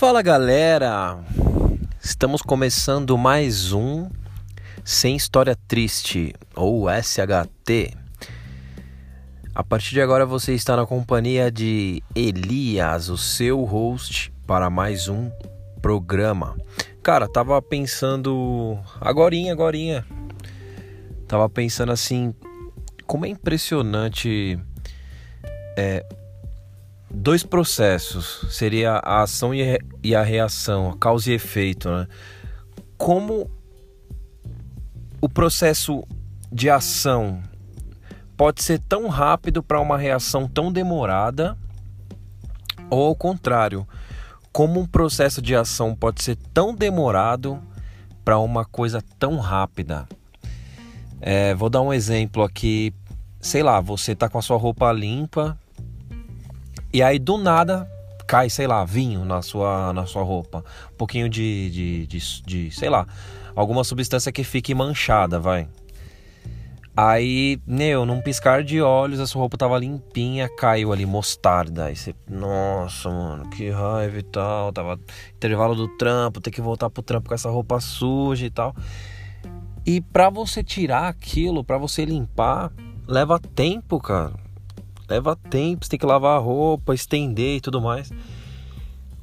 Fala galera, estamos começando mais um Sem História Triste ou SHT. A partir de agora você está na companhia de Elias, o seu host para mais um programa. Cara, tava pensando agorinha, agorinha. Tava pensando assim, como é impressionante é, dois processos. Seria a ação e a reação, a causa e efeito, né? Como o processo de ação pode ser tão rápido para uma reação tão demorada, ou ao contrário, como um processo de ação pode ser tão demorado para uma coisa tão rápida. É, vou dar um exemplo aqui. Sei lá, você tá com a sua roupa limpa e aí do nada cai, sei lá, vinho na sua, na sua roupa. Um pouquinho de, de, de, de sei lá, alguma substância que fique manchada, vai. Aí, meu, num piscar de olhos, a sua roupa tava limpinha, caiu ali mostarda. Aí você, nossa, mano, que raiva e tal. Tava intervalo do trampo, ter que voltar pro trampo com essa roupa suja e tal. E pra você tirar aquilo, pra você limpar, leva tempo, cara. Leva tempo, você tem que lavar a roupa, estender e tudo mais.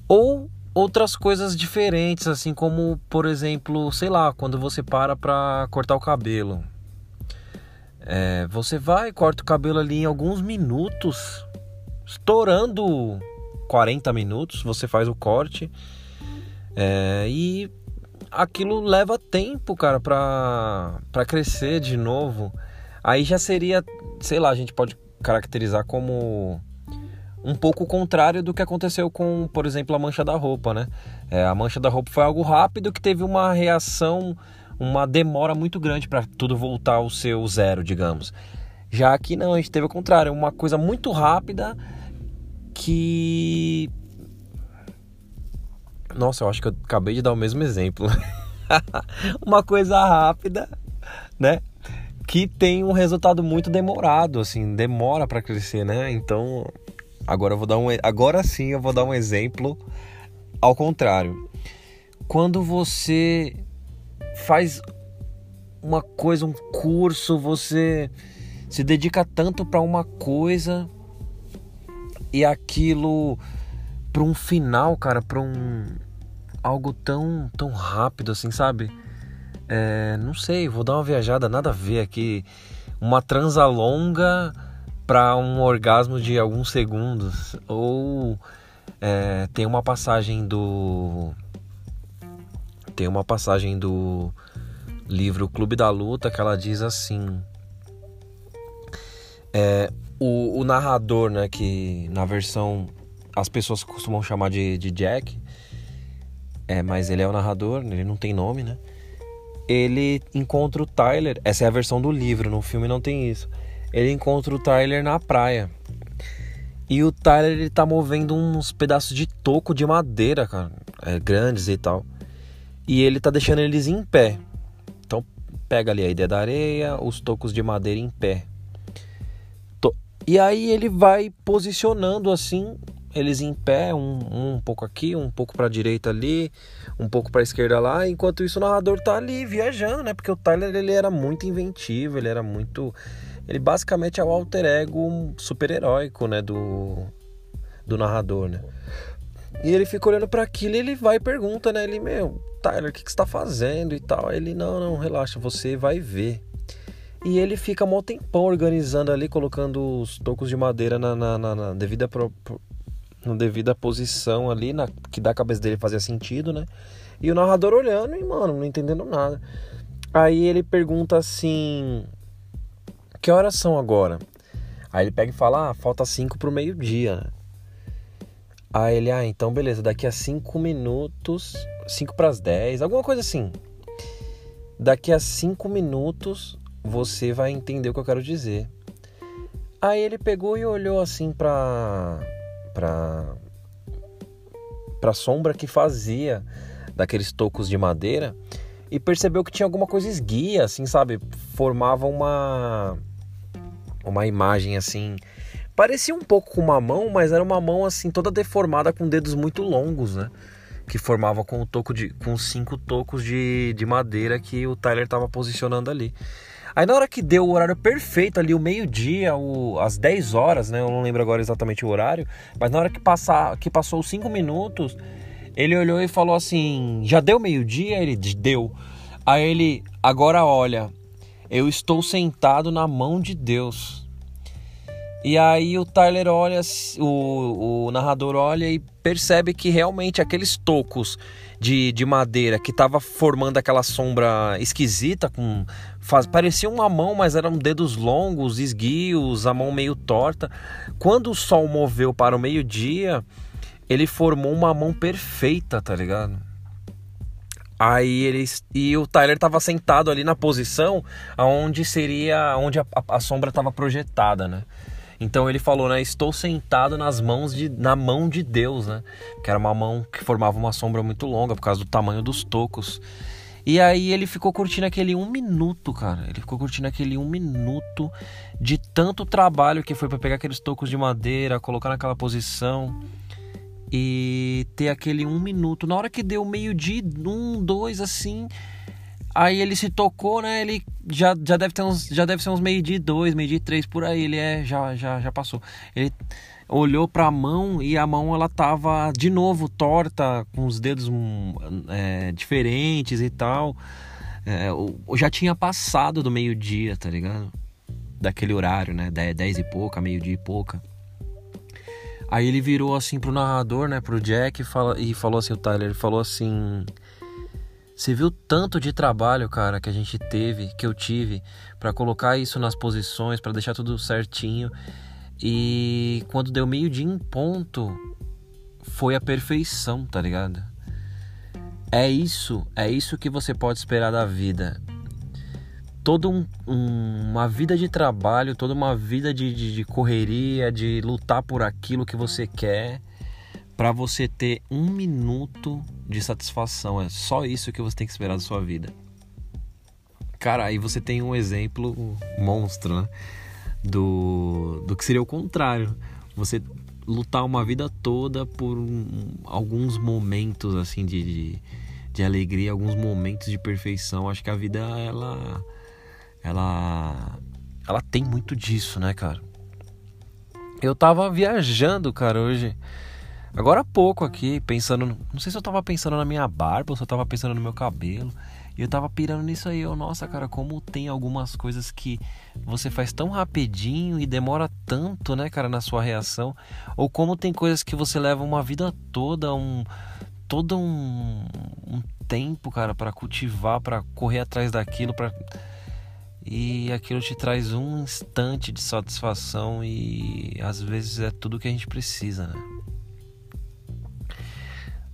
Ou outras coisas diferentes, assim como, por exemplo, sei lá, quando você para pra cortar o cabelo. É, você vai, corta o cabelo ali em alguns minutos, estourando 40 minutos, você faz o corte. É, e aquilo leva tempo, cara, pra, pra crescer de novo. Aí já seria, sei lá, a gente pode caracterizar como um pouco contrário do que aconteceu com, por exemplo, a mancha da roupa, né? É, a mancha da roupa foi algo rápido que teve uma reação uma demora muito grande para tudo voltar ao seu zero, digamos. Já aqui não, a gente teve o contrário, uma coisa muito rápida que. Nossa, eu acho que eu acabei de dar o mesmo exemplo. uma coisa rápida, né? Que tem um resultado muito demorado, assim, demora para crescer, né? Então, agora eu vou dar um, agora sim eu vou dar um exemplo ao contrário. Quando você faz uma coisa, um curso, você se dedica tanto para uma coisa e aquilo para um final, cara, para um algo tão tão rápido assim, sabe? É, não sei, vou dar uma viajada, nada a ver aqui, uma transa longa para um orgasmo de alguns segundos ou é, tem uma passagem do tem uma passagem do livro Clube da Luta que ela diz assim: é, o, o, narrador, né, que na versão as pessoas costumam chamar de, de Jack, é, mas ele é o narrador, ele não tem nome, né? Ele encontra o Tyler, essa é a versão do livro, no filme não tem isso. Ele encontra o Tyler na praia. E o Tyler ele tá movendo uns pedaços de toco de madeira, cara, é, grandes e tal e ele tá deixando eles em pé. Então pega ali a ideia da areia, os tocos de madeira em pé. E aí ele vai posicionando assim eles em pé, um, um pouco aqui, um pouco para a direita ali, um pouco para a esquerda lá, enquanto isso o narrador tá ali viajando, né? Porque o Tyler ele era muito inventivo, ele era muito ele basicamente é o alter ego super-heróico, né, do do narrador, né? E ele fica olhando para aquilo e ele vai e pergunta, né? Ele, meu, Tyler, o que, que você tá fazendo e tal? Ele, não, não, relaxa, você vai ver. E ele fica mó tempão organizando ali, colocando os tocos de madeira na, na, na, na devida, pro, na devida posição ali, na, que da cabeça dele fazia sentido, né? E o narrador olhando e, mano, não entendendo nada. Aí ele pergunta assim: Que horas são agora? Aí ele pega e fala: Ah, falta 5 pro meio-dia? Aí ele, ah, então beleza, daqui a 5 minutos, 5 para as 10, alguma coisa assim. Daqui a 5 minutos você vai entender o que eu quero dizer. Aí ele pegou e olhou assim pra. Pra. pra sombra que fazia daqueles tocos de madeira e percebeu que tinha alguma coisa esguia, assim, sabe? Formava uma. uma imagem assim Parecia um pouco com uma mão, mas era uma mão assim toda deformada com dedos muito longos, né? que formava com o toco de com cinco tocos de, de madeira que o Tyler estava posicionando ali. Aí na hora que deu o horário perfeito ali, o meio-dia, às 10 horas, né? Eu não lembro agora exatamente o horário, mas na hora que, passar, que passou os 5 minutos, ele olhou e falou assim: Já deu meio-dia? Ele deu. Aí ele, agora olha, eu estou sentado na mão de Deus. E aí o Tyler olha, o, o narrador olha e percebe que realmente aqueles tocos de, de madeira que estava formando aquela sombra esquisita, com faz, parecia uma mão, mas eram dedos longos, esguios, a mão meio torta. Quando o sol moveu para o meio-dia, ele formou uma mão perfeita, tá ligado? Aí eles e o Tyler estava sentado ali na posição aonde seria onde a, a sombra estava projetada, né? Então ele falou, né? Estou sentado nas mãos de na mão de Deus, né? Que era uma mão que formava uma sombra muito longa por causa do tamanho dos tocos. E aí ele ficou curtindo aquele um minuto, cara. Ele ficou curtindo aquele um minuto de tanto trabalho que foi para pegar aqueles tocos de madeira, colocar naquela posição e ter aquele um minuto. Na hora que deu meio-dia, um, dois, assim. Aí ele se tocou, né? Ele já, já deve ter uns, já deve ser uns meio-dia dois, meio-dia três por aí. Ele é, já, já, já passou. Ele olhou para a mão e a mão ela tava de novo torta, com os dedos hum, é, diferentes e tal. É, já tinha passado do meio-dia, tá ligado? Daquele horário, né? Dez e pouca, meio-dia e pouca. Aí ele virou assim pro narrador, né, pro Jack, e, fala, e falou assim, o Tyler, ele falou assim: Você viu tanto de trabalho, cara, que a gente teve, que eu tive, para colocar isso nas posições, para deixar tudo certinho. E quando deu meio-dia em ponto, foi a perfeição, tá ligado? É isso, é isso que você pode esperar da vida toda um, um, uma vida de trabalho, toda uma vida de, de, de correria, de lutar por aquilo que você quer, para você ter um minuto de satisfação. É só isso que você tem que esperar da sua vida. Cara, aí você tem um exemplo monstro, né? Do, do que seria o contrário. Você lutar uma vida toda por um, alguns momentos assim de, de, de alegria, alguns momentos de perfeição. Acho que a vida ela ela ela tem muito disso, né, cara? Eu tava viajando, cara, hoje. Agora há pouco aqui, pensando. Não sei se eu tava pensando na minha barba ou se eu tava pensando no meu cabelo. E eu tava pirando nisso aí. Eu, nossa, cara, como tem algumas coisas que você faz tão rapidinho e demora tanto, né, cara, na sua reação. Ou como tem coisas que você leva uma vida toda, um. Todo um, um tempo, cara, para cultivar, para correr atrás daquilo, para e aquilo te traz um instante de satisfação e às vezes é tudo que a gente precisa, né?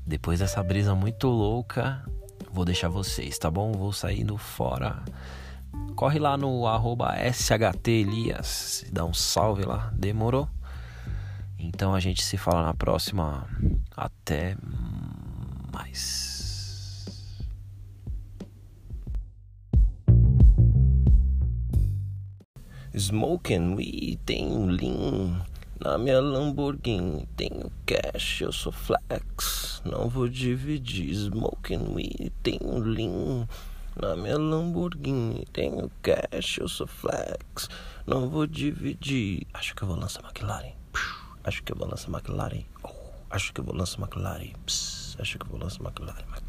Depois dessa brisa muito louca, vou deixar vocês, tá bom? Vou sair no fora. Corre lá no arroba dá um salve lá, demorou? Então a gente se fala na próxima. Até mais. Smoking weed, tenho lean. Na minha Lamborghini tenho cash, eu sou flex. Não vou dividir. Smoking weed, tenho lean. Na minha Lamborghini tenho cash, eu sou flex. Não vou dividir. Acho que eu vou lançar McLaren. Acho que eu vou lançar McLaren. Oh, acho que eu vou lançar McLaren. Acho que eu vou lançar McLaren.